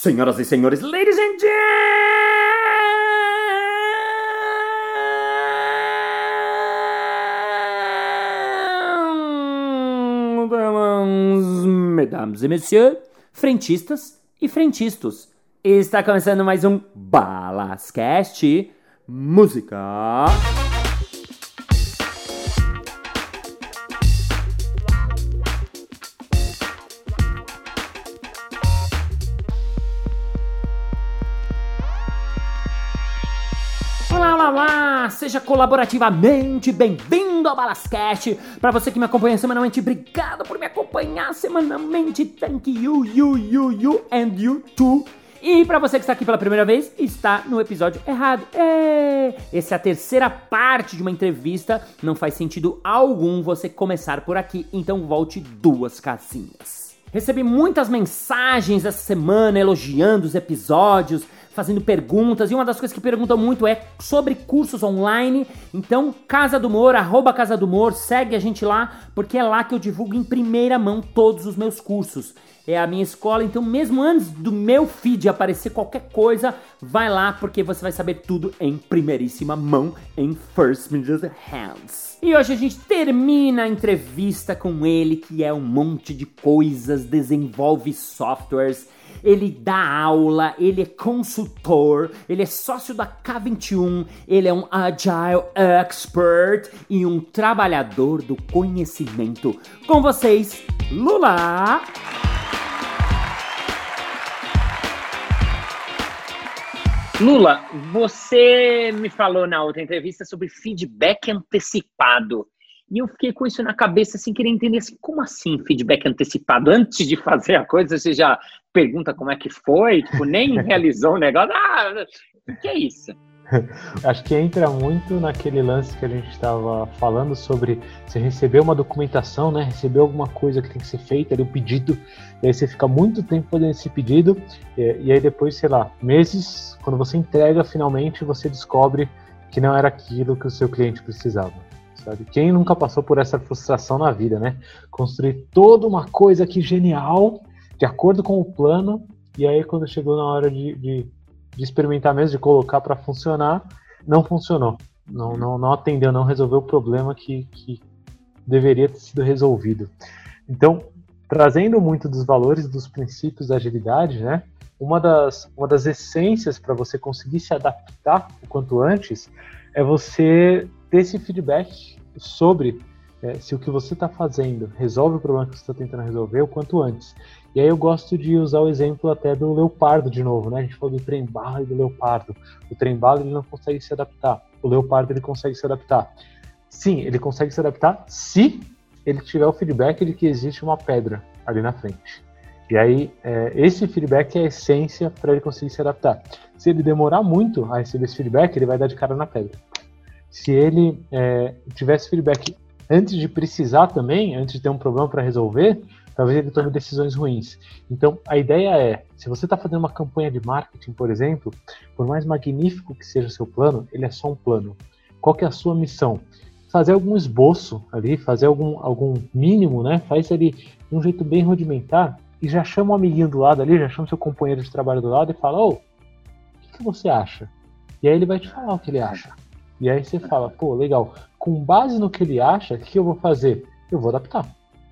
Senhoras e senhores, ladies and gentlemen, mesdames e messieurs, frentistas e frentistas. Está começando mais um Balascast Música. Seja colaborativamente bem-vindo ao Balascast. Para você que me acompanha semanalmente, obrigado por me acompanhar semanalmente. Thank you, you, you, you and you too. E para você que está aqui pela primeira vez, está no episódio errado. É, essa é a terceira parte de uma entrevista. Não faz sentido algum você começar por aqui, então volte duas casinhas. Recebi muitas mensagens essa semana elogiando os episódios, fazendo perguntas, e uma das coisas que perguntam muito é sobre cursos online. Então, Casa do Humor, arroba Casa do Humor, segue a gente lá, porque é lá que eu divulgo em primeira mão todos os meus cursos. É a minha escola, então mesmo antes do meu feed aparecer qualquer coisa, vai lá porque você vai saber tudo em primeiríssima mão, em first hands. E hoje a gente termina a entrevista com ele, que é um monte de coisas, desenvolve softwares, ele dá aula, ele é consultor, ele é sócio da K21, ele é um agile expert e um trabalhador do conhecimento. Com vocês, Lula! Lula, você me falou na outra entrevista sobre feedback antecipado. E eu fiquei com isso na cabeça, assim, queria entender assim, como assim feedback antecipado? Antes de fazer a coisa, você já pergunta como é que foi, tipo, nem realizou o negócio. Ah, o que é isso? Acho que entra muito naquele lance que a gente estava falando sobre você receber uma documentação, né? Receber alguma coisa que tem que ser feita, ali, um pedido, e aí você fica muito tempo fazendo esse pedido, e, e aí depois, sei lá, meses, quando você entrega finalmente, você descobre que não era aquilo que o seu cliente precisava. Sabe? Quem nunca passou por essa frustração na vida, né? Construir toda uma coisa que genial, de acordo com o plano, e aí quando chegou na hora de, de de experimentar mesmo, de colocar para funcionar, não funcionou. Não, não, não atendeu, não resolveu o problema que, que deveria ter sido resolvido. Então, trazendo muito dos valores, dos princípios da agilidade, né? Uma das, uma das essências para você conseguir se adaptar o quanto antes é você ter esse feedback sobre é, se o que você está fazendo resolve o problema que você está tentando resolver o quanto antes. E aí eu gosto de usar o exemplo até do leopardo de novo, né? A gente falou do trem bala e do leopardo. O trem bala ele não consegue se adaptar. O leopardo ele consegue se adaptar. Sim, ele consegue se adaptar se ele tiver o feedback de que existe uma pedra ali na frente. E aí, é, esse feedback é a essência para ele conseguir se adaptar. Se ele demorar muito a receber esse feedback, ele vai dar de cara na pedra. Se ele é, tivesse feedback antes de precisar também, antes de ter um problema para resolver, talvez ele tome decisões ruins. Então, a ideia é, se você está fazendo uma campanha de marketing, por exemplo, por mais magnífico que seja o seu plano, ele é só um plano. Qual que é a sua missão? Fazer algum esboço ali, fazer algum, algum mínimo, né? Faz ali de um jeito bem rudimentar e já chama o um amiguinho do lado ali, já chama seu companheiro de trabalho do lado e fala, ô, o que, que você acha? E aí ele vai te falar o que ele acha. E aí você fala, pô, legal. Com base no que ele acha, o que eu vou fazer? Eu vou adaptar.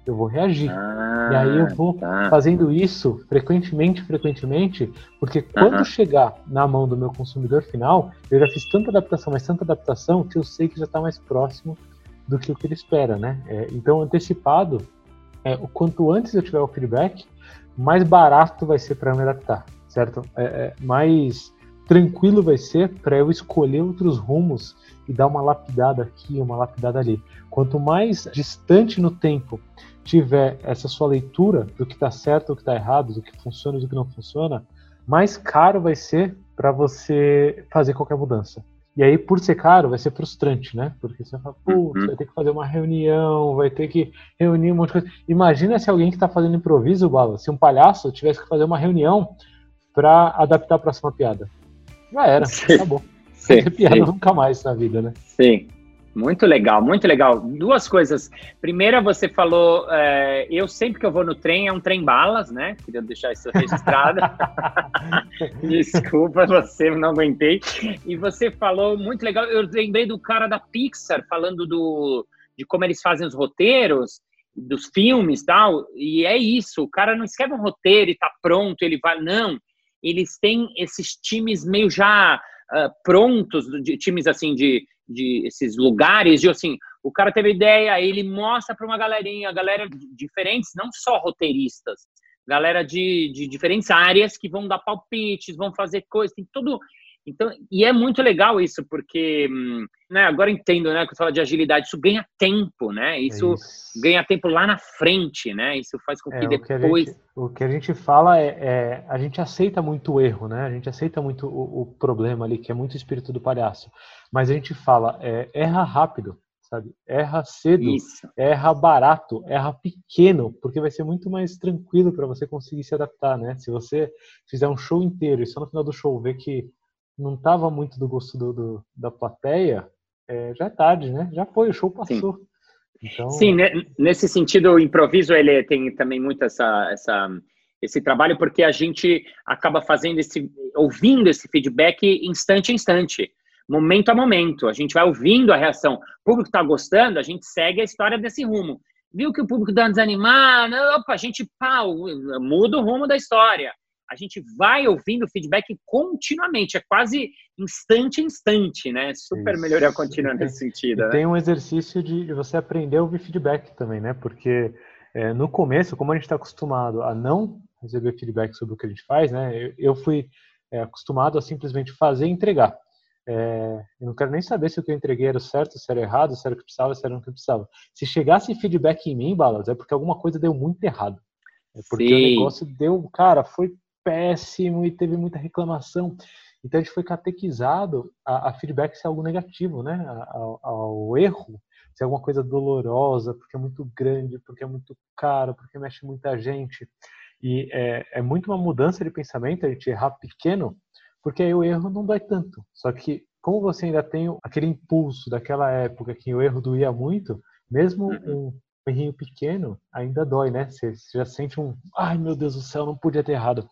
Eu vou reagir. Ah, e aí eu vou tá. fazendo isso frequentemente, frequentemente, porque quando chegar na mão do meu consumidor final, eu já fiz tanta adaptação, mas tanta adaptação, que eu sei que já está mais próximo do que o que ele espera, né? É, então, antecipado, é, o quanto antes eu tiver o feedback, mais barato vai ser para me adaptar, certo? É, é mais tranquilo vai ser para eu escolher outros rumos e dar uma lapidada aqui, uma lapidada ali. Quanto mais distante no tempo tiver essa sua leitura do que está certo, do que está errado, do que funciona e do que não funciona, mais caro vai ser para você fazer qualquer mudança. E aí, por ser caro, vai ser frustrante, né? Porque você fala, putz, uhum. vai ter que fazer uma reunião, vai ter que reunir um monte de coisa. Imagina se alguém que está fazendo improviso, Bala, se um palhaço tivesse que fazer uma reunião para adaptar a próxima piada. Já era, sim, acabou. Sim, piada nunca mais na vida, né? Sim. Muito legal, muito legal. Duas coisas. Primeira, você falou, é, eu sempre que eu vou no trem é um trem balas, né? Queria deixar isso registrado. Desculpa, você não aguentei. E você falou muito legal. Eu lembrei do cara da Pixar falando do, de como eles fazem os roteiros dos filmes tal. E é isso. O cara não escreve um roteiro e tá pronto, ele vai. Não. Eles têm esses times meio já uh, prontos, de, times assim de, de esses lugares, de assim, o cara teve ideia, ele mostra para uma galerinha, galera diferentes, não só roteiristas, galera de, de diferentes áreas que vão dar palpites, vão fazer coisas, tem tudo. Então, e é muito legal isso, porque hum, né, agora entendo, né, quando fala de agilidade, isso ganha tempo, né? Isso, é isso, ganha tempo lá na frente, né? Isso faz com que é, depois. O que, gente, o que, a gente, fala é, é, a gente aceita muito o erro, né? A gente aceita muito o, o, problema ali, que é muito o espírito do palhaço. Mas a gente fala, é, erra rápido sabe? Erra cedo, Isso. erra barato, erra pequeno, porque vai ser muito mais tranquilo para você conseguir se adaptar, né? Se você fizer um show inteiro e só no final do show ver que não estava muito do gosto do, do da plateia, é, já é tarde, né? Já foi, o show passou. Sim. Então... Sim, nesse sentido, o improviso ele tem também muito essa, essa, esse trabalho, porque a gente acaba fazendo esse, ouvindo esse feedback instante a instante momento a momento. A gente vai ouvindo a reação. O público está gostando, a gente segue a história desse rumo. Viu que o público está desanimado, opa, a gente pau, muda o rumo da história. A gente vai ouvindo feedback continuamente, é quase instante a instante, né? Super Isso. melhoria contínua nesse sentido. Né? Tem um exercício de você aprender a ouvir feedback também, né? Porque é, no começo, como a gente está acostumado a não receber feedback sobre o que a gente faz, né? Eu, eu fui é, acostumado a simplesmente fazer e entregar. É, eu não quero nem saber se o que eu entreguei era certo, se era errado, se era o que precisava, se era o que precisava. Se chegasse feedback em mim, Balas, é porque alguma coisa deu muito errado. É porque Sim. o negócio deu, cara, foi péssimo e teve muita reclamação. Então a gente foi catequizado a, a feedback ser algo negativo, né? Ao, ao, erro ser alguma coisa dolorosa, porque é muito grande, porque é muito caro, porque mexe muita gente. E é, é muito uma mudança de pensamento a gente errar pequeno porque aí o erro não dói tanto. Só que como você ainda tem aquele impulso daquela época que o erro doía muito, mesmo uhum. um errinho pequeno ainda dói, né? Você, você já sente um, ai meu Deus do céu, não podia ter errado.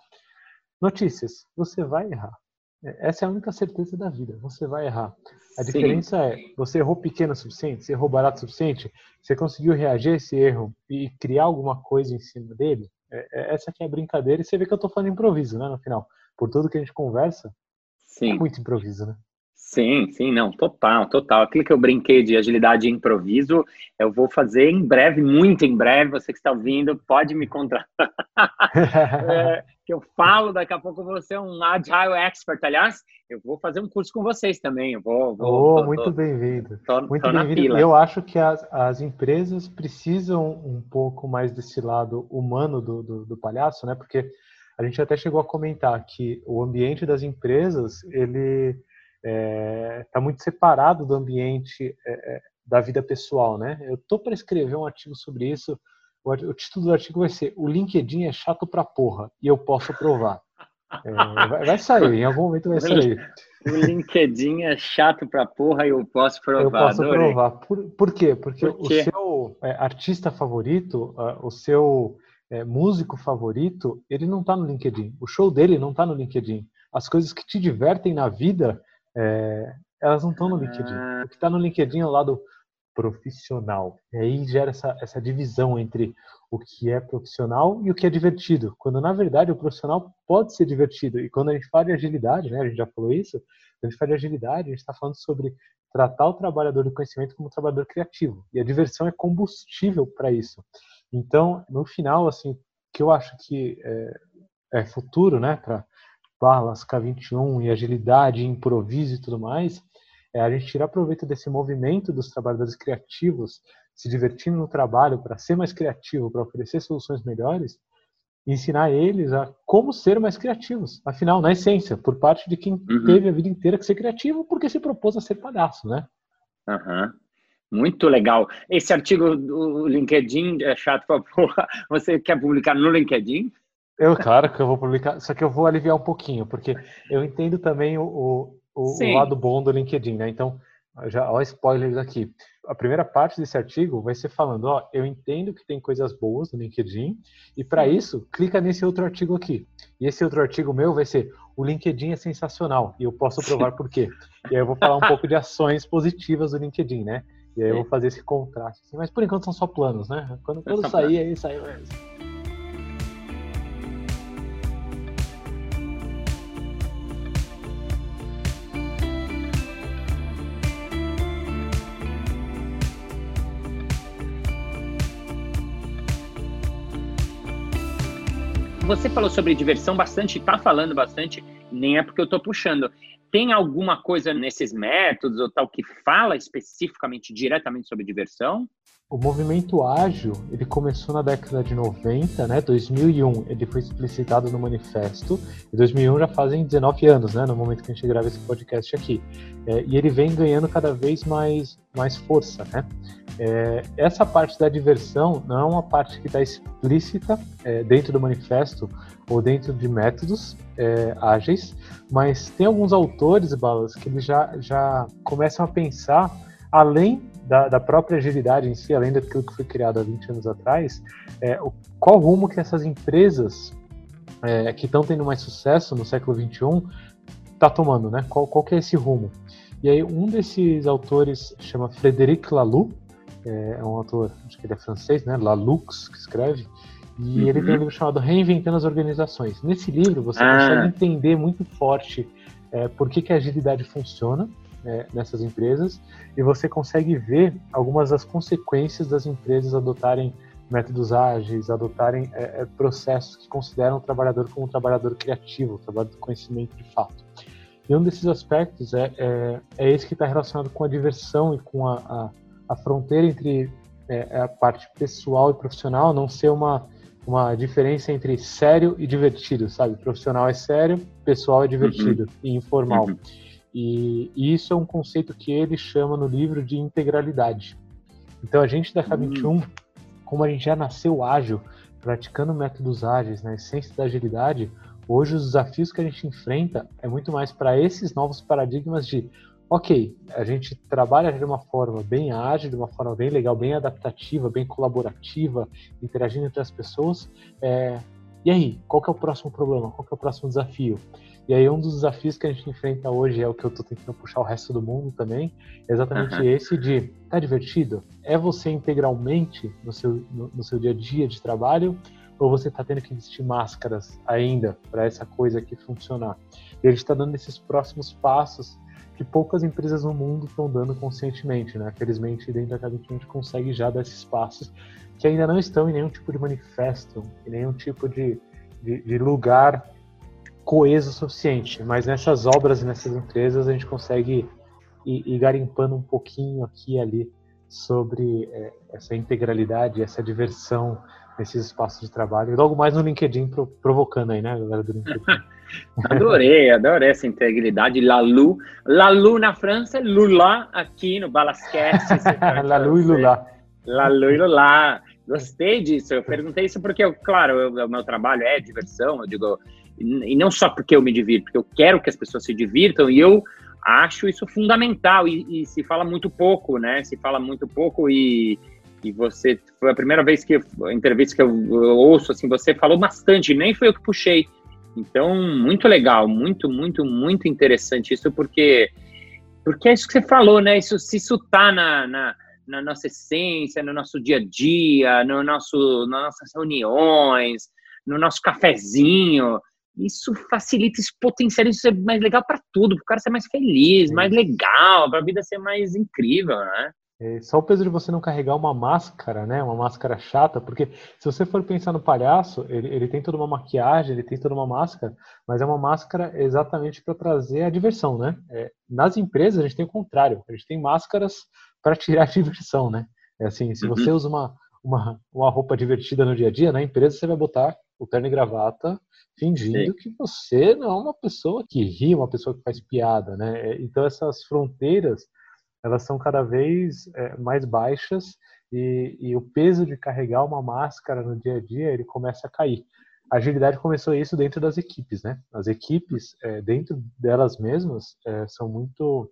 Notícias, você vai errar. É, essa é a única certeza da vida. Você vai errar. A Sim. diferença é, você errou pequeno o suficiente, você errou barato o suficiente, você conseguiu reagir a esse erro e criar alguma coisa em cima dele. É, é, essa aqui é a brincadeira e você vê que eu estou falando improviso, né, no final por tudo que a gente conversa, sim. é muito improviso, né? Sim, sim, não, total, total. Aquilo que eu brinquei de agilidade e improviso, eu vou fazer em breve, muito em breve. Você que está ouvindo, pode me contratar. é, que eu falo, daqui a pouco vou ser um Agile Expert. Aliás, eu vou fazer um curso com vocês também. Eu vou, vou oh, muito bem-vindo. Muito bem-vindo. Eu acho que as, as empresas precisam um pouco mais desse lado humano do, do, do palhaço, né? Porque a gente até chegou a comentar que o ambiente das empresas ele está é, tá muito separado do ambiente é, é, da vida pessoal, né? Eu tô para escrever um artigo sobre isso. O, o, título do artigo vai ser "O LinkedIn é chato pra porra" e eu posso provar. É, vai, vai, sair, em algum momento vai sair. O LinkedIn é chato pra porra e eu posso provar. Eu posso adorei. provar. Por, por quê? Porque por quê? o seu é, artista favorito, o seu é, músico favorito, ele não está no LinkedIn. O show dele não está no LinkedIn. As coisas que te divertem na vida, é, elas não estão no LinkedIn. Ah. O que está no LinkedIn é o lado profissional. E aí gera essa, essa divisão entre o que é profissional e o que é divertido. Quando, na verdade, o profissional pode ser divertido. E quando a gente fala de agilidade, né, a gente já falou isso, quando a gente fala de agilidade, a gente está falando sobre tratar o trabalhador do conhecimento como um trabalhador criativo. E a diversão é combustível para isso. Então, no final, assim, que eu acho que é, é futuro, né, para balas K21 e agilidade, improviso e tudo mais, é a gente tirar proveito desse movimento dos trabalhadores criativos se divertindo no trabalho para ser mais criativo, para oferecer soluções melhores, e ensinar eles a como ser mais criativos. Afinal, na essência, por parte de quem uhum. teve a vida inteira que ser criativo, porque se propôs a ser palhaço, né? Uhum. Muito legal. Esse artigo do LinkedIn é chato pra porra. Você quer publicar no LinkedIn? Eu, claro que eu vou publicar, só que eu vou aliviar um pouquinho, porque eu entendo também o, o, o lado bom do LinkedIn, né? Então, já, ó, spoilers aqui. A primeira parte desse artigo vai ser falando, ó, eu entendo que tem coisas boas no LinkedIn, e para isso, clica nesse outro artigo aqui. E esse outro artigo meu vai ser o LinkedIn é sensacional e eu posso provar por quê. E aí eu vou falar um pouco de ações positivas do LinkedIn, né? E aí eu vou fazer esse contraste. Assim, mas por enquanto são só planos, né? Quando, quando sair, aí sai Você falou sobre diversão bastante, está falando bastante, nem é porque eu estou puxando. Tem alguma coisa nesses métodos ou tal que fala especificamente, diretamente sobre diversão? O movimento ágil, ele começou na década de 90, né? 2001, ele foi explicitado no manifesto. Em 2001 já fazem 19 anos, né? No momento que a gente grava esse podcast aqui. É, e ele vem ganhando cada vez mais, mais força, né? É, essa parte da diversão não é uma parte que está explícita é, dentro do manifesto ou dentro de métodos é, ágeis, mas tem alguns autores, Balas, que eles já, já começam a pensar além da, da, própria agilidade em si, além daquilo que foi criado há 20 anos atrás, é, o, qual rumo que essas empresas é, que estão tendo mais sucesso no século 21 está tomando, né? Qual, qual que é esse rumo? E aí um desses autores chama Frédéric Laloux, é, é um autor, acho que ele é francês, né? Laloux, que escreve, e uhum. ele tem um livro chamado Reinventando as Organizações. Nesse livro você ah. consegue entender muito forte é, por que, que a agilidade funciona, é, nessas empresas e você consegue ver algumas das consequências das empresas adotarem métodos ágeis, adotarem é, é, processos que consideram o trabalhador como um trabalhador criativo, um trabalhador de conhecimento de fato. E um desses aspectos é, é, é esse que está relacionado com a diversão e com a, a, a fronteira entre é, a parte pessoal e profissional, não ser uma, uma diferença entre sério e divertido, sabe? Profissional é sério, pessoal é divertido uhum. e informal. Uhum. E, e, isso é um conceito que ele chama no livro de integralidade. Então a gente da K21, hum. como a gente já nasceu ágil, praticando métodos ágeis, na essência da agilidade, hoje os desafios que a gente enfrenta é muito mais para esses novos paradigmas de ok, a gente trabalha de uma forma bem ágil, de uma forma bem legal, bem adaptativa, bem colaborativa, interagindo entre as pessoas. É, e aí, qual que é o próximo problema? Qual que é o próximo desafio? E aí um dos desafios que a gente enfrenta hoje é o que eu estou tentando puxar o resto do mundo também, é exatamente uhum. esse de tá divertido? É você integralmente no seu, no, no seu dia a dia de trabalho ou você está tendo que investir máscaras ainda para essa coisa aqui funcionar? E a gente está dando esses próximos passos que poucas empresas no mundo estão dando conscientemente, né? Felizmente, dentro da Cabin a gente consegue já dar esses passos que ainda não estão em nenhum tipo de manifesto, em nenhum tipo de, de, de lugar coeso o suficiente, mas nessas obras e nessas empresas a gente consegue ir, ir garimpando um pouquinho aqui e ali sobre é, essa integralidade, essa diversão nesses espaços de trabalho. E logo mais no LinkedIn, pro, provocando aí, né, galera do LinkedIn. adorei, adorei essa integridade. Lalu, Lalu na França, Lula aqui no Balasquete. Lalu e Lula. Lalu e Lula. Gostei disso. Eu perguntei isso porque, eu, claro, o meu trabalho é diversão. Eu digo, e não só porque eu me divirto, porque eu quero que as pessoas se divirtam e eu acho isso fundamental e, e se fala muito pouco, né? Se fala muito pouco e, e você foi a primeira vez que a entrevista que eu, eu ouço assim, você falou bastante, nem foi eu que puxei. Então, muito legal, muito, muito, muito interessante isso porque porque é isso que você falou, né? Isso se isso tá na, na, na nossa essência, no nosso dia a dia, no nosso nas nossas reuniões, no nosso cafezinho, isso facilita, isso potencializa, isso é mais legal para tudo, para o cara ser mais feliz, mais legal, para a vida ser mais incrível, né? É só o peso de você não carregar uma máscara, né? Uma máscara chata, porque se você for pensar no palhaço, ele, ele tem toda uma maquiagem, ele tem toda uma máscara, mas é uma máscara exatamente para trazer a diversão, né? É, nas empresas a gente tem o contrário, a gente tem máscaras para tirar a diversão, né? É assim, se você uhum. usa uma, uma, uma roupa divertida no dia a dia, na empresa você vai botar o terno e gravata fingindo Sim. que você não é uma pessoa que ri, uma pessoa que faz piada, né? É, então essas fronteiras elas são cada vez é, mais baixas e, e, o peso de carregar uma máscara no dia a dia ele começa a cair. A agilidade começou isso dentro das equipes, né? As equipes é, dentro delas mesmas é, são muito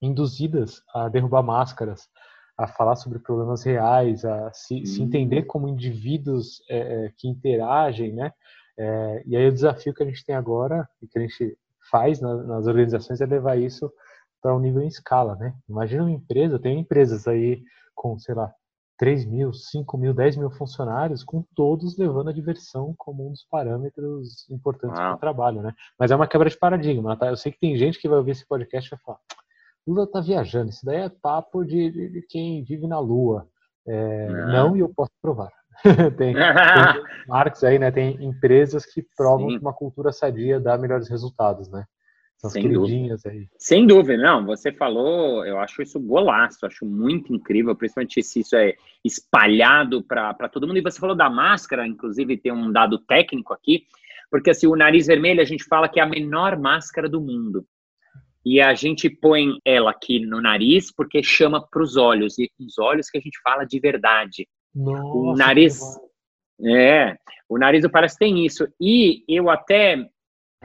induzidas a derrubar máscaras, a falar sobre problemas reais, a se, se entender como indivíduos é, é, que interagem, né? É, e aí o desafio que a gente tem agora, e que a gente faz nas, nas organizações, é levar isso para um nível em escala, né? Imagina uma empresa, tem empresas aí com, sei lá, 3 mil, 5 mil, 10 mil funcionários, com todos levando a diversão como um dos parâmetros importantes para o trabalho, né? Mas é uma quebra de paradigma, tá? Eu sei que tem gente que vai ouvir esse podcast e vai falar, Lula tá viajando, isso daí é papo de, de, quem vive na Lua. É, não. e eu posso provar. tem, tem aí, né? Tem empresas que provam Sim. que uma cultura sadia dá melhores resultados, né? São Sem queridinhas dúvida. aí. Sem dúvida, não. Você falou, eu acho isso golaço, acho muito incrível, principalmente se isso é espalhado para todo mundo. E você falou da máscara, inclusive tem um dado técnico aqui, porque assim, o nariz vermelho a gente fala que é a menor máscara do mundo. E a gente põe ela aqui no nariz porque chama para os olhos, e os olhos que a gente fala de verdade. Nossa, o nariz. É, o nariz do palhaço tem isso. E eu até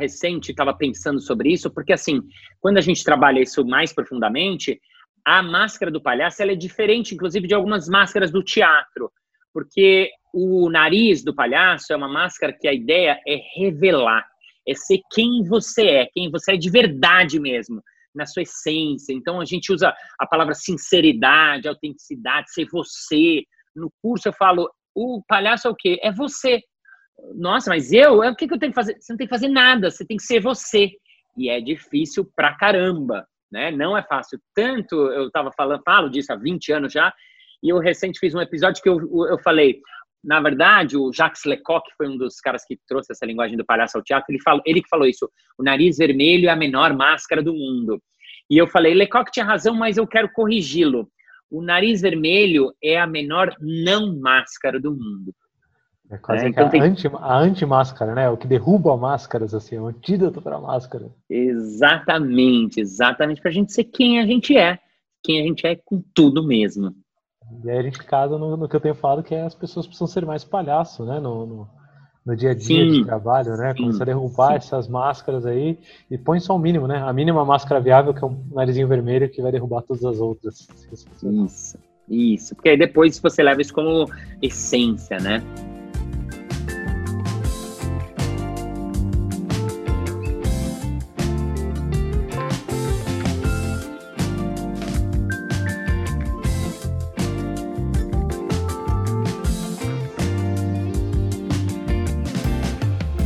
recente estava pensando sobre isso, porque assim, quando a gente trabalha isso mais profundamente, a máscara do palhaço ela é diferente, inclusive, de algumas máscaras do teatro, porque o nariz do palhaço é uma máscara que a ideia é revelar, é ser quem você é, quem você é de verdade mesmo, na sua essência. Então a gente usa a palavra sinceridade, autenticidade, ser você. No curso eu falo, o palhaço é o quê? É você nossa, mas eu? O que, que eu tenho que fazer? Você não tem que fazer nada, você tem que ser você. E é difícil pra caramba, né? Não é fácil. Tanto eu tava falando, falo disso há 20 anos já, e eu recente fiz um episódio que eu, eu falei, na verdade, o Jacques Lecoq foi um dos caras que trouxe essa linguagem do palhaço ao teatro. Ele, falou, ele que falou isso: o nariz vermelho é a menor máscara do mundo. E eu falei, Lecoq tinha razão, mas eu quero corrigi-lo. O nariz vermelho é a menor não máscara do mundo. É quase é, então a, tem... anti, a anti-máscara, né? O que derruba máscaras, assim, é um antídoto para a máscara. Exatamente, exatamente, para a gente ser quem a gente é. Quem a gente é com tudo mesmo. E aí a gente casa no, no que eu tenho falado, que é as pessoas precisam ser mais palhaço, né? No, no, no dia a dia sim, de trabalho, né? Sim, Começar a derrubar sim. essas máscaras aí e põe só o mínimo, né? A mínima máscara viável, que é um narizinho vermelho, que vai derrubar todas as outras. Isso, isso. Porque aí depois você leva isso como essência, né?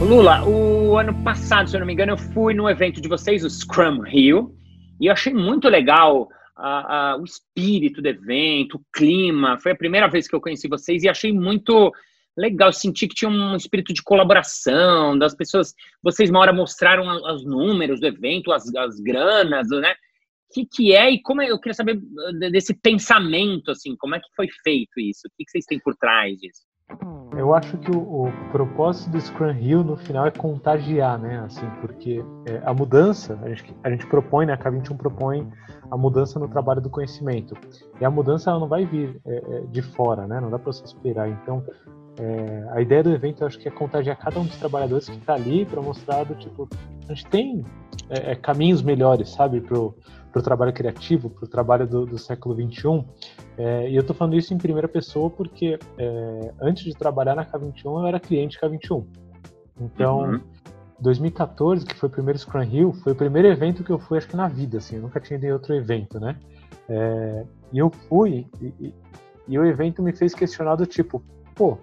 Lula, o ano passado, se eu não me engano, eu fui no evento de vocês, o Scrum Rio, e eu achei muito legal o espírito do evento, o clima. Foi a primeira vez que eu conheci vocês e achei muito legal. senti que tinha um espírito de colaboração das pessoas. Vocês uma hora mostraram os números do evento, as, as granas, né? O que, que é e como é, eu queria saber desse pensamento, assim, como é que foi feito isso? O que, que vocês têm por trás disso? Eu acho que o, o, propósito do Scrum Hill no final é contagiar, né? Assim, porque é, a mudança, a gente, a gente propõe, né? A K21 propõe a mudança no trabalho do conhecimento. E a mudança ela não vai vir é, é de fora, né? Não dá para você esperar. Então, é, a ideia do evento eu acho que é contagiar cada um dos trabalhadores que está ali para mostrar do tipo, a gente tem é, é, caminhos melhores, sabe, pro para o trabalho criativo, para o trabalho do, do, século XXI. É, e eu estou falando isso em primeira pessoa porque é, antes de trabalhar na K21 eu era cliente K21. Então, uhum. 2014, que foi o primeiro Scrum Hill, foi o primeiro evento que eu fui, acho que na vida, assim, eu nunca tinha ido em outro evento, né? É, e eu fui, e, e, o evento me fez questionar do tipo, pô,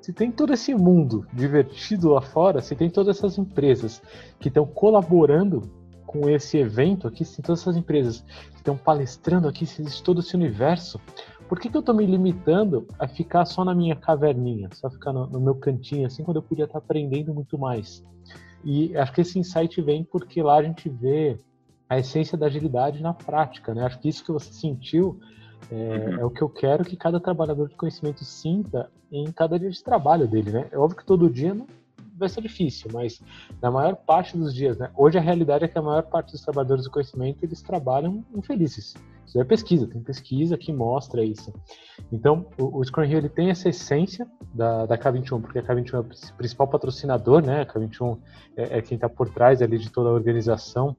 se tem todo esse mundo divertido lá fora, se tem todas essas empresas que estão colaborando com esse evento aqui, se todas essas empresas que estão palestrando aqui, se existe todo esse universo, por que, que eu estou me limitando a ficar só na minha caverninha, só ficar no, no meu cantinho, assim, quando eu podia estar aprendendo muito mais? E acho que esse insight vem porque lá a gente vê a essência da agilidade na prática, né? Acho que isso que você sentiu é, uhum. é, o que eu quero que cada trabalhador de conhecimento sinta em cada dia de trabalho dele, né? É óbvio que todo dia não, vai ser difícil, mas na maior parte dos dias, né? Hoje a realidade é que a maior parte dos trabalhadores do conhecimento eles trabalham infelizes. Isso é pesquisa, tem pesquisa que mostra isso. Então, o, o Scrum Hill ele tem essa essência da, da K21, porque a K21 é o principal patrocinador, né? A K21 é, é quem está por trás ali de toda a organização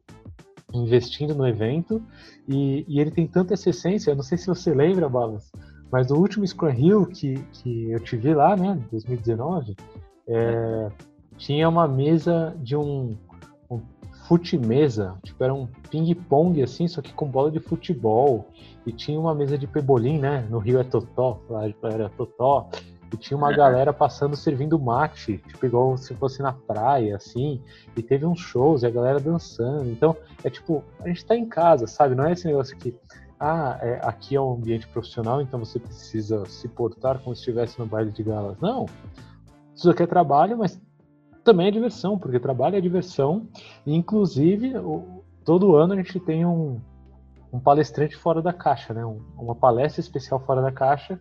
investindo no evento e, e, ele tem tanta essa essência, eu não sei se você lembra, Balas, mas o último Scrum Hill que, que eu tive lá, né, 2019, é, tinha uma mesa de um, um fute-mesa, tipo, era um ping-pong assim, só que com bola de futebol. E tinha uma mesa de pebolim, né? No Rio é Totó, lá era Totó. E tinha uma galera passando servindo mate, tipo, igual se fosse na praia, assim. E teve uns shows e a galera dançando. Então, é tipo, a gente tá em casa, sabe? Não é esse negócio que, ah, é, aqui é um ambiente profissional, então você precisa se portar como se estivesse no baile de galas. Não. Isso aqui é trabalho, mas também é diversão, porque trabalho é diversão. Inclusive, todo ano a gente tem um, um palestrante fora da caixa, né? uma palestra especial fora da caixa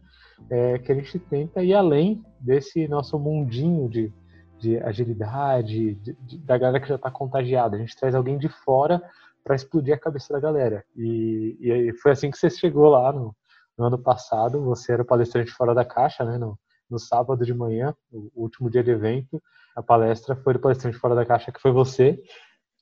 é, que a gente tenta ir além desse nosso mundinho de, de agilidade, de, de, da galera que já está contagiada. A gente traz alguém de fora para explodir a cabeça da galera. E, e, foi assim que você chegou lá no, no, ano passado. Você era palestrante fora da caixa, né? No, no sábado de manhã, o último dia de evento. A palestra foi do palestrante fora da caixa, que foi você,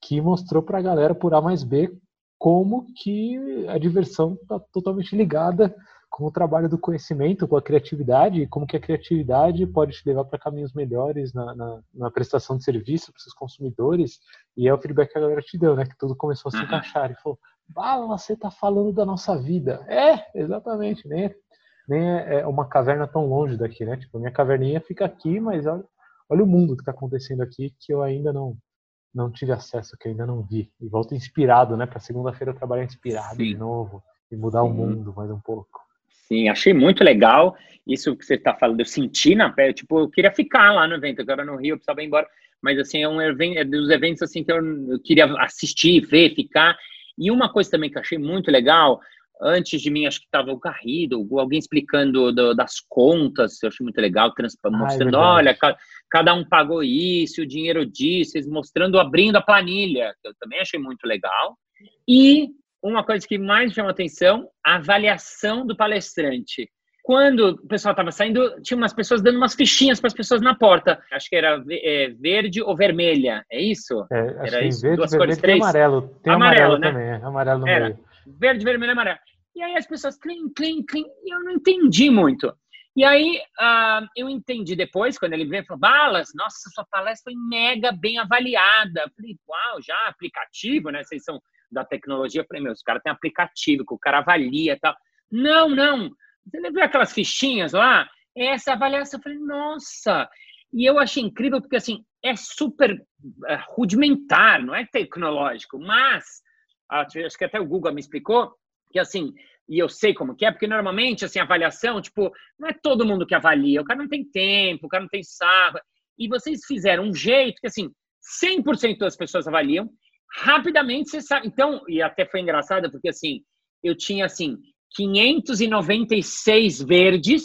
que mostrou para a galera por A mais B como que a diversão está totalmente ligada com o trabalho do conhecimento, com a criatividade, como que a criatividade pode te levar para caminhos melhores na, na, na, prestação de serviço para os consumidores. E é o feedback que a galera te deu, né? Que tudo começou a se uhum. encaixar. E falou, Bala, você está falando da nossa vida. É, exatamente, nem, é, nem é, é uma caverna tão longe daqui, né? Tipo, minha caverninha fica aqui, mas olha, olha o mundo que está acontecendo aqui que eu ainda não não tive acesso, que eu ainda não vi. E volto inspirado, né? Para segunda-feira trabalhar inspirado Sim. de novo e mudar Sim. o mundo mais um pouco. Sim, achei muito legal isso que você está falando. Eu senti na pele, tipo, eu queria ficar lá no evento, agora no Rio, eu precisava ir embora. Mas, assim, é um evento, é dos eventos, assim, que eu, eu queria assistir, ver, ficar. E uma coisa também que eu achei muito legal, antes de mim, acho que estava o Garrido, alguém explicando do, das contas, eu achei muito legal, ah, é mostrando, ah, olha, cada um pagou isso, o dinheiro disso, mostrando, abrindo a planilha, que eu também achei muito legal. E uma coisa que mais chama atenção, a avaliação do palestrante. Quando o pessoal estava saindo, tinha umas pessoas dando umas fichinhas para as pessoas na porta. Acho que era é, verde ou vermelha, é isso? É, era isso, verde, duas vermelho, cores, três. amarelo, tem amarelo, amarelo né? também, é, amarelo no era. meio. Verde, vermelho e amarelo. E aí as pessoas, clim, clim, clim, e eu não entendi muito. E aí uh, eu entendi depois, quando ele veio e falou, Balas, nossa, sua palestra foi mega bem avaliada. Eu falei, uau, já aplicativo, né? Vocês são da tecnologia. Eu falei, meu, os caras têm aplicativo que o cara avalia e tal. Não, não. Você lembra aquelas fichinhas lá? Essa avaliação, eu falei, nossa. E eu achei incrível porque, assim, é super é, rudimentar, não é tecnológico, mas acho que até o Google me explicou que, assim, e eu sei como que é, porque normalmente, assim, avaliação, tipo, não é todo mundo que avalia, o cara não tem tempo, o cara não tem saco. E vocês fizeram um jeito que, assim, 100% das pessoas avaliam, rapidamente você sabe. Então, e até foi engraçado, porque assim, eu tinha assim 596 verdes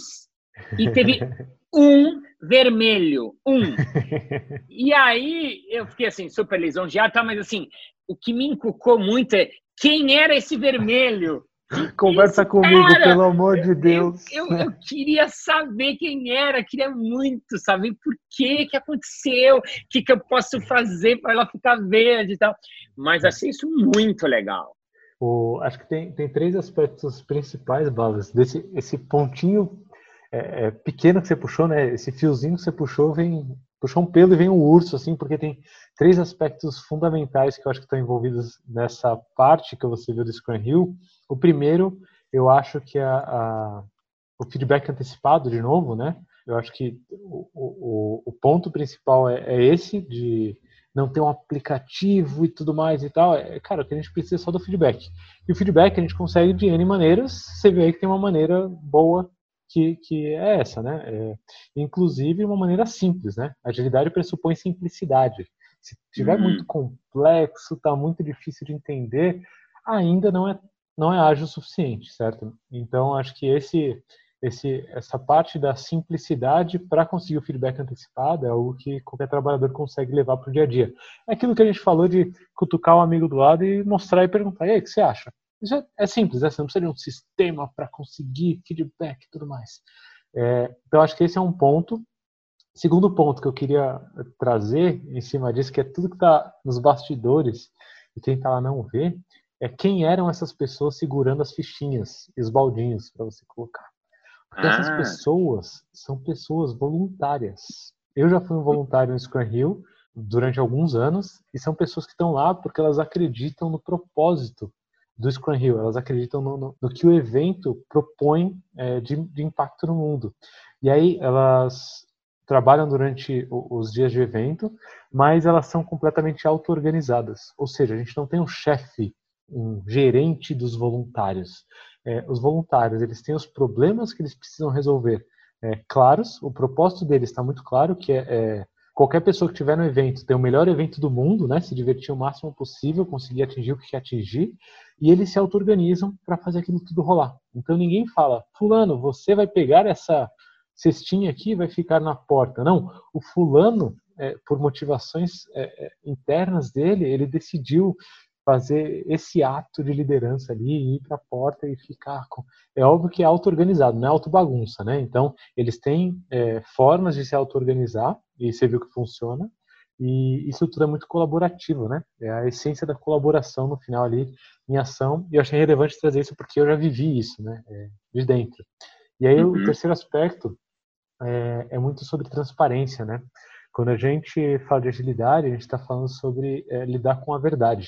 e teve um vermelho, um. E aí eu fiquei assim, super lisonjeado, tá? mas assim, o que me encucou muito é quem era esse vermelho? Conversa Esse comigo, cara, pelo amor de Deus. Eu, eu, eu, queria saber quem era, queria muito saber por que que aconteceu, o que, que eu posso fazer para ela ficar verde e tal. Mas achei isso muito legal. O, acho que tem, tem três aspectos principais, Balas. Desse, esse pontinho é, é, pequeno que você puxou, né? Esse fiozinho que você puxou vem puxou um pelo e vem um urso, assim, porque tem três aspectos fundamentais que eu acho que estão envolvidos nessa parte que você viu do Scrum Hill. O primeiro, eu acho que a, a, o feedback antecipado, de novo, né? Eu acho que o, o, o ponto principal é, é, esse, de não ter um aplicativo e tudo mais e tal. É, cara, o que a gente precisa é só do feedback. E o feedback a gente consegue de N maneiras. Você vê aí que tem uma maneira boa que, que é essa, né? É, inclusive uma maneira simples, né? Agilidade pressupõe simplicidade. Se tiver uhum. muito complexo, está muito difícil de entender, ainda não é não é ágil o suficiente, certo? Então acho que esse esse essa parte da simplicidade para conseguir o feedback antecipado é algo que qualquer trabalhador consegue levar para o dia a dia. É aquilo que a gente falou de cutucar o um amigo do lado e mostrar e perguntar: "E aí, o que você acha?" É, é simples, né? você não precisa de um sistema para conseguir feedback e tudo mais. É, então, acho que esse é um ponto. Segundo ponto que eu queria trazer em cima disso, que é tudo que está nos bastidores e quem está lá não vê, é quem eram essas pessoas segurando as fichinhas e os baldinhos para você colocar. Porque ah. essas pessoas são pessoas voluntárias. Eu já fui um voluntário no Scrum Hill durante alguns anos e são pessoas que estão lá porque elas acreditam no propósito do Scrum Hill, elas acreditam no, no, no que o evento propõe é, de, de, impacto no mundo. E aí elas trabalham durante os dias de evento, mas elas são completamente auto-organizadas. Ou seja, a gente não tem um chefe, um gerente dos voluntários. É, os voluntários eles têm os problemas que eles precisam resolver é, claros, o propósito deles está muito claro, que é, é qualquer pessoa que estiver no evento ter o melhor evento do mundo, né, se divertir o máximo possível, conseguir atingir o que quer atingir, e eles se auto-organizam para fazer aquilo tudo rolar. Então ninguém fala, fulano, você vai pegar essa cestinha aqui e vai ficar na porta. Não, o fulano, é, por motivações é, é internas dele, ele decidiu fazer esse ato de liderança ali, ir para a porta e ficar com... É óbvio que é auto-organizado, não é auto-bagunça, né? Então, eles têm é, formas de se auto-organizar, e você viu que funciona, e isso tudo é muito colaborativo, né? É a essência da colaboração no final ali, em ação, e eu achei relevante trazer isso porque eu já vivi isso, né? É, de dentro. E aí, uhum. o terceiro aspecto é, é, muito sobre transparência, né? Quando a gente fala de agilidade, a gente está falando sobre é, lidar com a verdade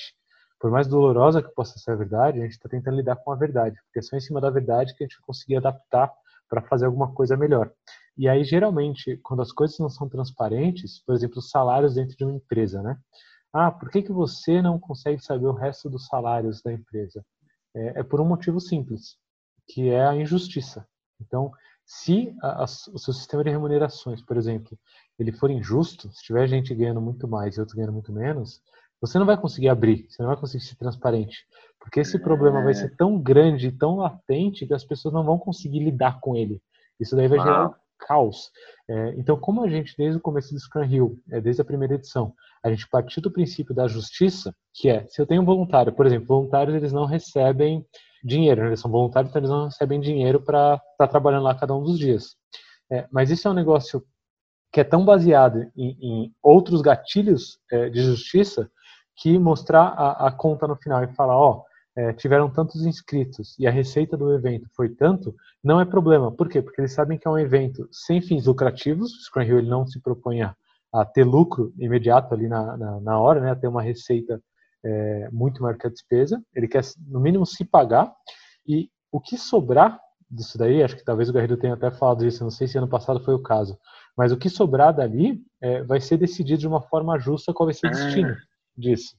por mais dolorosa que possa ser a verdade, a gente está tentando lidar com a verdade, porque é só em cima da verdade que a gente vai conseguir adaptar para fazer alguma coisa melhor. E aí, geralmente, quando as coisas não são transparentes, por exemplo, os salários dentro de uma empresa, né? Ah, por que, que você não consegue saber o resto dos salários da empresa? É, é por um motivo simples, que é a injustiça. Então, se a, a, o seu sistema de remunerações, por exemplo, ele for injusto, se tiver gente ganhando muito mais e outros ganhando muito menos, você não vai conseguir abrir, você não vai conseguir ser transparente. Porque esse problema vai ser tão grande, tão latente, que as pessoas não vão conseguir lidar com ele. Isso daí vai gerar um caos. É, então, como a gente, desde o começo do Scrum Hill, é, desde a primeira edição, a gente partiu do princípio da justiça, que é, se eu tenho um voluntário, por exemplo, voluntários eles não recebem dinheiro, né? eles são voluntários, então eles não recebem dinheiro para estar tá trabalhando lá cada um dos dias. É, mas isso é um negócio que é tão baseado em, em outros gatilhos é, de justiça que mostrar a, a conta no final e falar, ó, é, tiveram tantos inscritos e a receita do evento foi tanto, não é problema. Por quê? Porque eles sabem que é um evento sem fins lucrativos, o Scrum Hill ele não se propõe a, a ter lucro imediato ali na, na, na hora, né, a ter uma receita é, muito maior que a despesa, ele quer no mínimo se pagar e o que sobrar disso daí, acho que talvez o Garrido tenha até falado isso, não sei se ano passado foi o caso, mas o que sobrar dali é, vai ser decidido de uma forma justa qual vai ser o destino. Disso.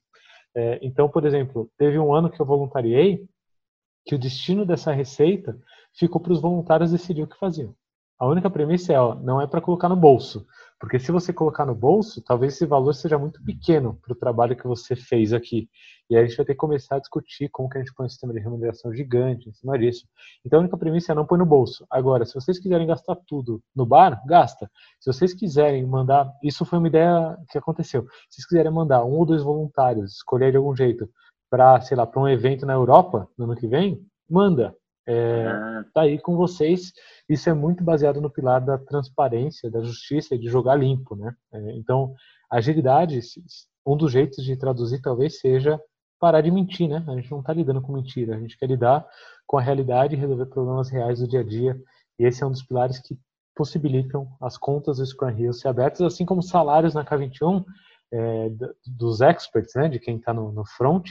É, então, por exemplo, teve um ano que eu voluntariei que o destino dessa receita ficou para os voluntários decidir o que faziam. A única premissa é, ó, não é para colocar no bolso, porque se você colocar no bolso, talvez esse valor seja muito pequeno para o trabalho que você fez aqui. E aí a gente vai ter que começar a discutir como que a gente põe um sistema de remuneração gigante em cima disso. Então a única premissa é não põe no bolso. Agora, se vocês quiserem gastar tudo no bar, gasta. Se vocês quiserem mandar, isso foi uma ideia que aconteceu. Se vocês quiserem mandar um ou dois voluntários, escolher de algum jeito, para, sei lá, para um evento na Europa no ano que vem, manda. É, tá aí com vocês. Isso é muito baseado no pilar da transparência, da justiça e de jogar limpo, né? É, então, agilidade, um dos jeitos de traduzir talvez seja parar de mentir, né? A gente não está lidando com mentira, a gente quer lidar com a realidade e resolver problemas reais do dia a dia. E esse é um dos pilares que possibilitam as contas do Scrum Hill ser abertas, assim como salários na K21 é, dos experts, né? De quem está no, no front,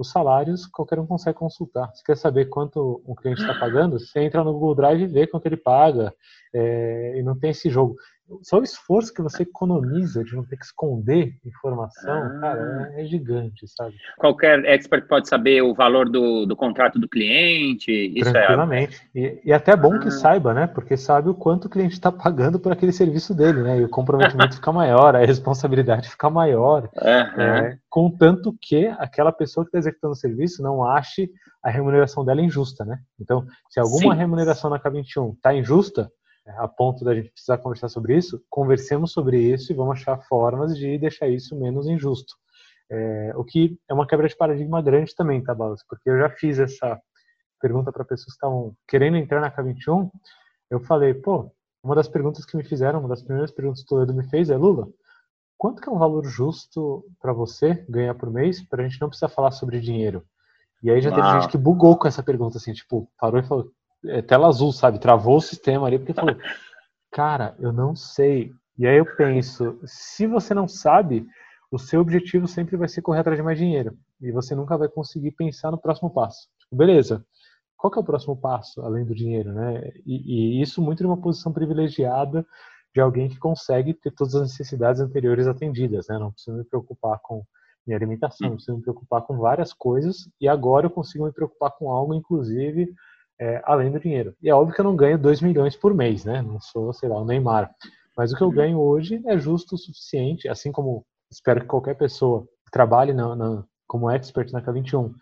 os salários qualquer um consegue consultar. Se quer saber quanto um cliente está pagando, você entra no Google Drive e vê quanto ele paga, é, e não tem esse jogo só o esforço que você economiza de não ter que esconder informação, ah. cara, é, é, gigante, sabe? Qualquer expert pode saber o valor do, do contrato do cliente, isso é Tranquilamente. É... E, e até é bom ah. que saiba, né? Porque sabe o quanto o cliente está pagando por aquele serviço dele, né? E o comprometimento fica maior, a responsabilidade fica maior. Uhum. É, contanto que aquela pessoa que está executando o serviço não ache a remuneração dela injusta, né? Então, se alguma Sim. remuneração na K21 está injusta, a ponto da gente precisar conversar sobre isso, conversemos sobre isso e vamos achar formas de deixar isso menos injusto. É, o que é uma quebra de paradigma grande também, tá, Balas? Porque eu já fiz essa pergunta para pessoas que estavam querendo entrar na K21. Eu falei, pô, uma das perguntas que me fizeram, uma das primeiras perguntas que o Toledo me fez é: Lula, quanto que é um valor justo para você ganhar por mês para a gente não precisar falar sobre dinheiro? E aí já teve gente que bugou com essa pergunta, assim, tipo, parou e falou: é, tela azul, sabe? Travou o sistema ali porque falou, cara, eu não sei E aí eu penso, se você não sabe, o seu objetivo sempre vai ser correr atrás de mais dinheiro. E você nunca vai conseguir pensar no próximo passo. Tipo, beleza, qual que é o próximo passo além do dinheiro, né? E, e isso muito numa posição privilegiada de alguém que consegue ter todas as necessidades anteriores atendidas, né? Não preciso me preocupar com minha alimentação, não preciso me preocupar com várias coisas e agora eu consigo me preocupar com algo, inclusive, é, além do dinheiro. E é óbvio que eu não ganho 2 milhões por mês, né? Não sou, sei lá, o Neymar. Mas o que eu ganho hoje é justo o suficiente, assim como espero que qualquer pessoa que trabalhe na, na, como expert na K21,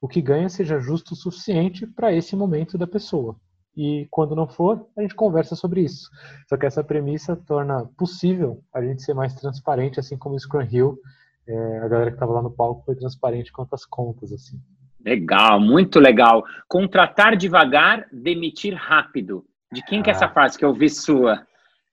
o que ganha seja justo o suficiente para esse momento da pessoa. E quando não for, a gente conversa sobre isso. Só que essa premissa torna possível a gente ser mais transparente, assim como o Scrum Hill, é, a galera que estava lá no palco foi transparente quanto às contas, assim. Legal, muito legal. Contratar devagar, demitir rápido. De quem ah. que é essa ah. frase que eu vi sua?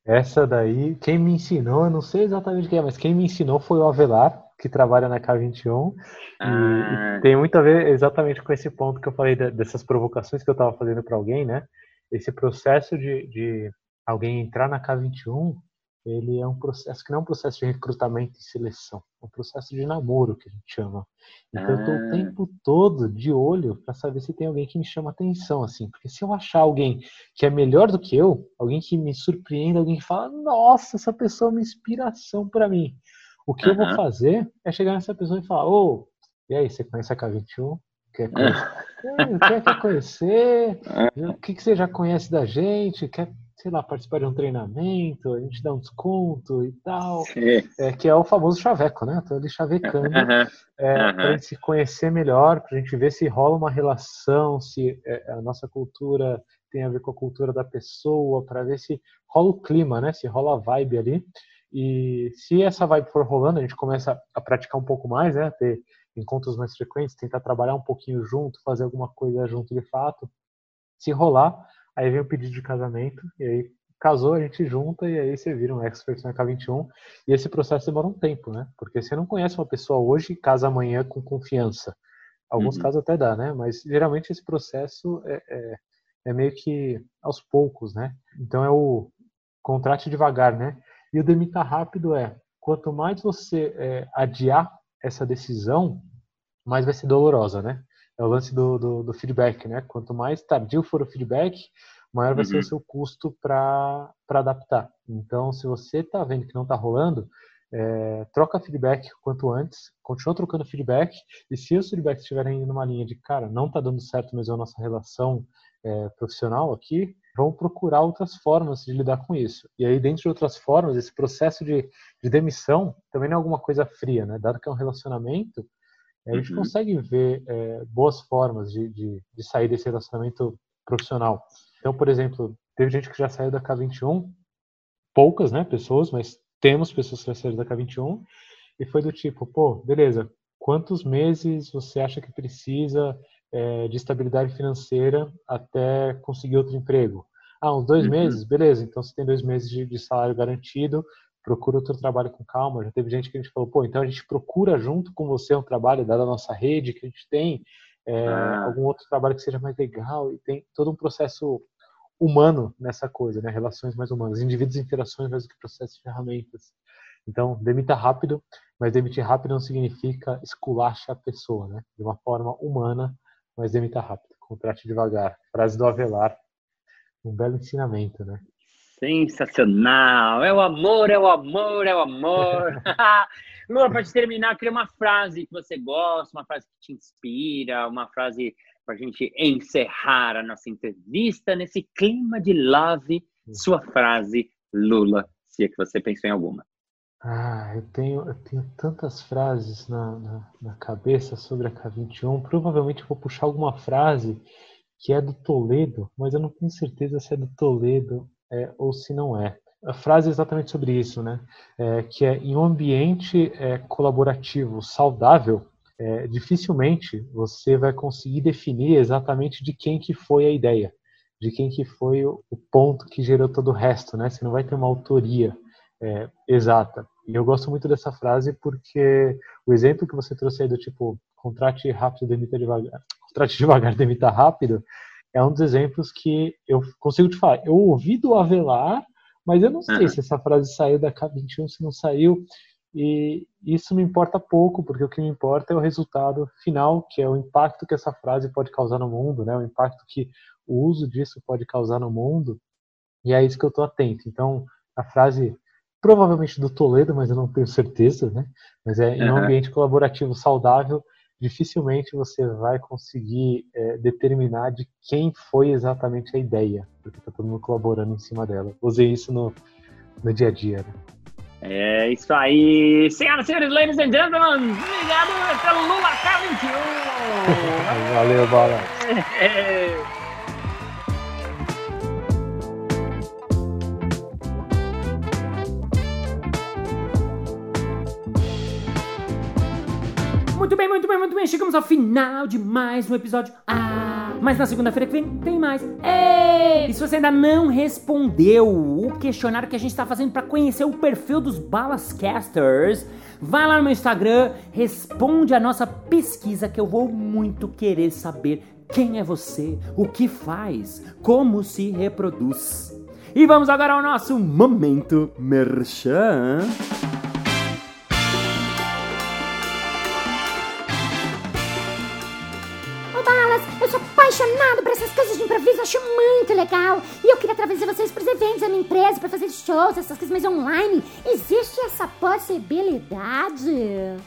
Essa daí, quem me ensinou, eu não sei exatamente quem é, mas quem me ensinou foi o Avelar, que trabalha na K21. Ah. E, e, tem muito a ver exatamente com esse ponto que eu falei de, dessas provocações que eu estava fazendo para alguém, né? Esse processo de, de alguém entrar na K21 ele é um processo que não é um processo de recrutamento e seleção, é um processo de namoro que a gente chama. Então ah. eu estou o tempo todo de olho para saber se tem alguém que me chama atenção, assim, porque se eu achar alguém que é melhor do que eu, alguém que me surpreenda, alguém que fala, nossa, essa pessoa é uma inspiração para mim, o que eu vou fazer é chegar nessa pessoa e falar, ô, oh, e aí, você conhece a K21? Quer conhecer? quer, quer conhecer? O que, que você já conhece da gente? Quer sei lá, participar de um treinamento, a gente dá um desconto e tal. É, que é o famoso chaveco, né? Tô ali chavecando uhum. é, uhum. para a gente se conhecer melhor, para a gente ver se rola uma relação, se é, a nossa cultura tem a ver com a cultura da pessoa, para ver se rola o clima, né? Se rola a vibe ali. E se essa vibe for rolando, a gente começa a praticar um pouco mais, né? Ter encontros mais frequentes, tentar trabalhar um pouquinho junto, fazer alguma coisa junto de fato. Se rolar, Aí vem o pedido de casamento, e aí casou, a gente junta, e aí você vira um expert na K21. E esse processo demora um tempo, né? Porque você não conhece uma pessoa hoje e casa amanhã com confiança. Alguns uhum. casos até dá, né? Mas geralmente esse processo é, é, é, meio que aos poucos, né? Então é o contrate devagar, né? E o demita rápido é, quanto mais você é, adiar essa decisão, mais vai ser dolorosa, né? É o lance do, do, do, feedback, né? Quanto mais tardio for o feedback, maior vai uhum. ser o uhum. seu custo para adaptar. Então, se você está vendo que não está rolando, é, troca feedback quanto antes, continua trocando feedback, e se os feedbacks estiverem indo numa linha de, cara, não está dando certo mesmo a nossa relação é, profissional aqui, vamos procurar outras formas de lidar com isso. E aí, dentro de outras formas, esse processo de, de demissão também não é alguma coisa fria, né? Dado que é um relacionamento, a gente uhum. consegue ver é, boas formas de, de, de, sair desse relacionamento profissional. Então, por exemplo, teve gente que já saiu da K21, poucas, né, pessoas, mas temos pessoas que já saíram da K21, e foi do tipo, pô, beleza, quantos meses você acha que precisa é, de estabilidade financeira até conseguir outro emprego? Ah, uns dois uhum. meses? Beleza, então você tem dois meses de, de salário garantido, procura outro trabalho com calma. Já teve gente que a gente falou, pô, então a gente procura junto com você um trabalho dada a nossa rede que a gente tem, é, ah. algum outro trabalho que seja mais legal e tem todo um processo humano nessa coisa, né? Relações mais humanas, indivíduos e interações mais do que processos e ferramentas. Então, demita rápido, mas demitir rápido não significa esculacha a pessoa, né? De uma forma humana, mas demita rápido. Contrate devagar. Frase do Avelar. Um belo ensinamento, né? Sensacional! É o amor, é o amor, é o amor. Lula, para terminar, queria uma frase que você gosta, uma frase que te inspira, uma frase para a gente encerrar a nossa entrevista nesse clima de love. Sua frase, Lula, se é que você pensou em alguma. Ah, eu tenho, eu tenho tantas frases na, na, na cabeça sobre a K21. Provavelmente eu vou puxar alguma frase que é do Toledo, mas eu não tenho certeza se é do Toledo é, ou se não é. A frase é exatamente sobre isso, né? É, que é em um ambiente é, colaborativo saudável, é, dificilmente você vai conseguir definir exatamente de quem que foi a ideia, de quem que foi o, o ponto que gerou todo o resto, né? Você não vai ter uma autoria é, exata. E eu gosto muito dessa frase porque o exemplo que você trouxe aí do tipo contrate rápido, demita devagar, contrate devagar, demita rápido, é um dos exemplos que eu consigo te falar. Eu ouvi do Avelar, Mas eu não sei Aham. se essa frase saiu da K21, se não saiu. E isso me importa pouco, porque o que me importa é o resultado final, que é o impacto que essa frase pode causar no mundo, né? O impacto que o uso disso pode causar no mundo. E é isso que eu estou atento. Então, a frase provavelmente do Toledo, mas eu não tenho certeza, né? Mas é em um ambiente colaborativo saudável, dificilmente você vai conseguir é, determinar de quem foi exatamente a ideia, porque está todo mundo colaborando em cima dela. Usei isso no, no dia a dia. Né? É isso aí. Senhoras e senhores, ladies and gentlemen, obrigado pelo Lula K21. Valeu, Bala. Bem, muito bem. Chegamos ao final de mais um episódio. Ah, mas na segunda-feira que vem tem mais. Ei! E se você ainda não respondeu o questionário que a gente está fazendo para conhecer o perfil dos Balascasters, vai lá no meu Instagram, responde a nossa pesquisa que eu vou muito querer saber quem é você, o que faz, como se reproduz. E vamos agora ao nosso momento merchan. Apaixonado por essas coisas de improviso, acho muito legal. E eu queria trazer vocês pros eventos da minha empresa, pra fazer shows, essas coisas mais online. Existe essa possibilidade?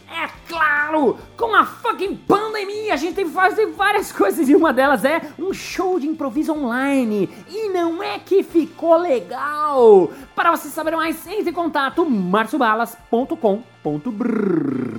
É claro! Com a fucking pandemia, a gente tem que fazer várias coisas e uma delas é um show de improviso online. E não é que ficou legal! Para você saber mais, entre em contato marciobalas.com.br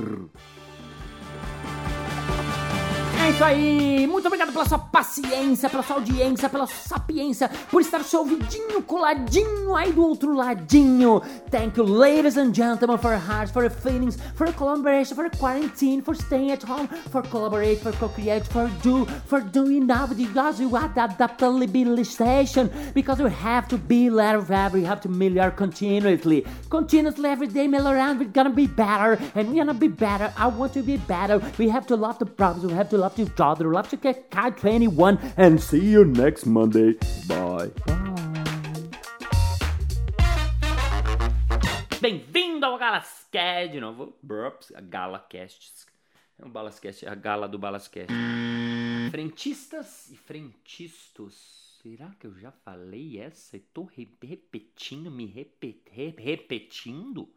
isso aí! Muito obrigado pela sua paciência, pela sua audiência, pela sua sapiência, por estar seu ouvidinho coladinho aí do outro ladinho. Thank you, ladies and gentlemen, for your hearts, for your feelings, for your collaboration, for your quarantine, for staying at home, for collaborate, for co-create, for do, for doing now because you are the adaptabilization, because we have to be letter we have to melhor continuously, continuously every day melhorando, we're gonna be better, and we're gonna be better, I want to be better, we have to love the problems, we have to love each other, love to get Kai 21, and see you next Monday. Bye. Bem-vindo ao Galascast de novo. Burps, a Galacast. É o Balascast, é a gala do Balascast. Frentistas e frentistos. Será que eu já falei essa e tô re- repetindo, me repe- re- repetindo?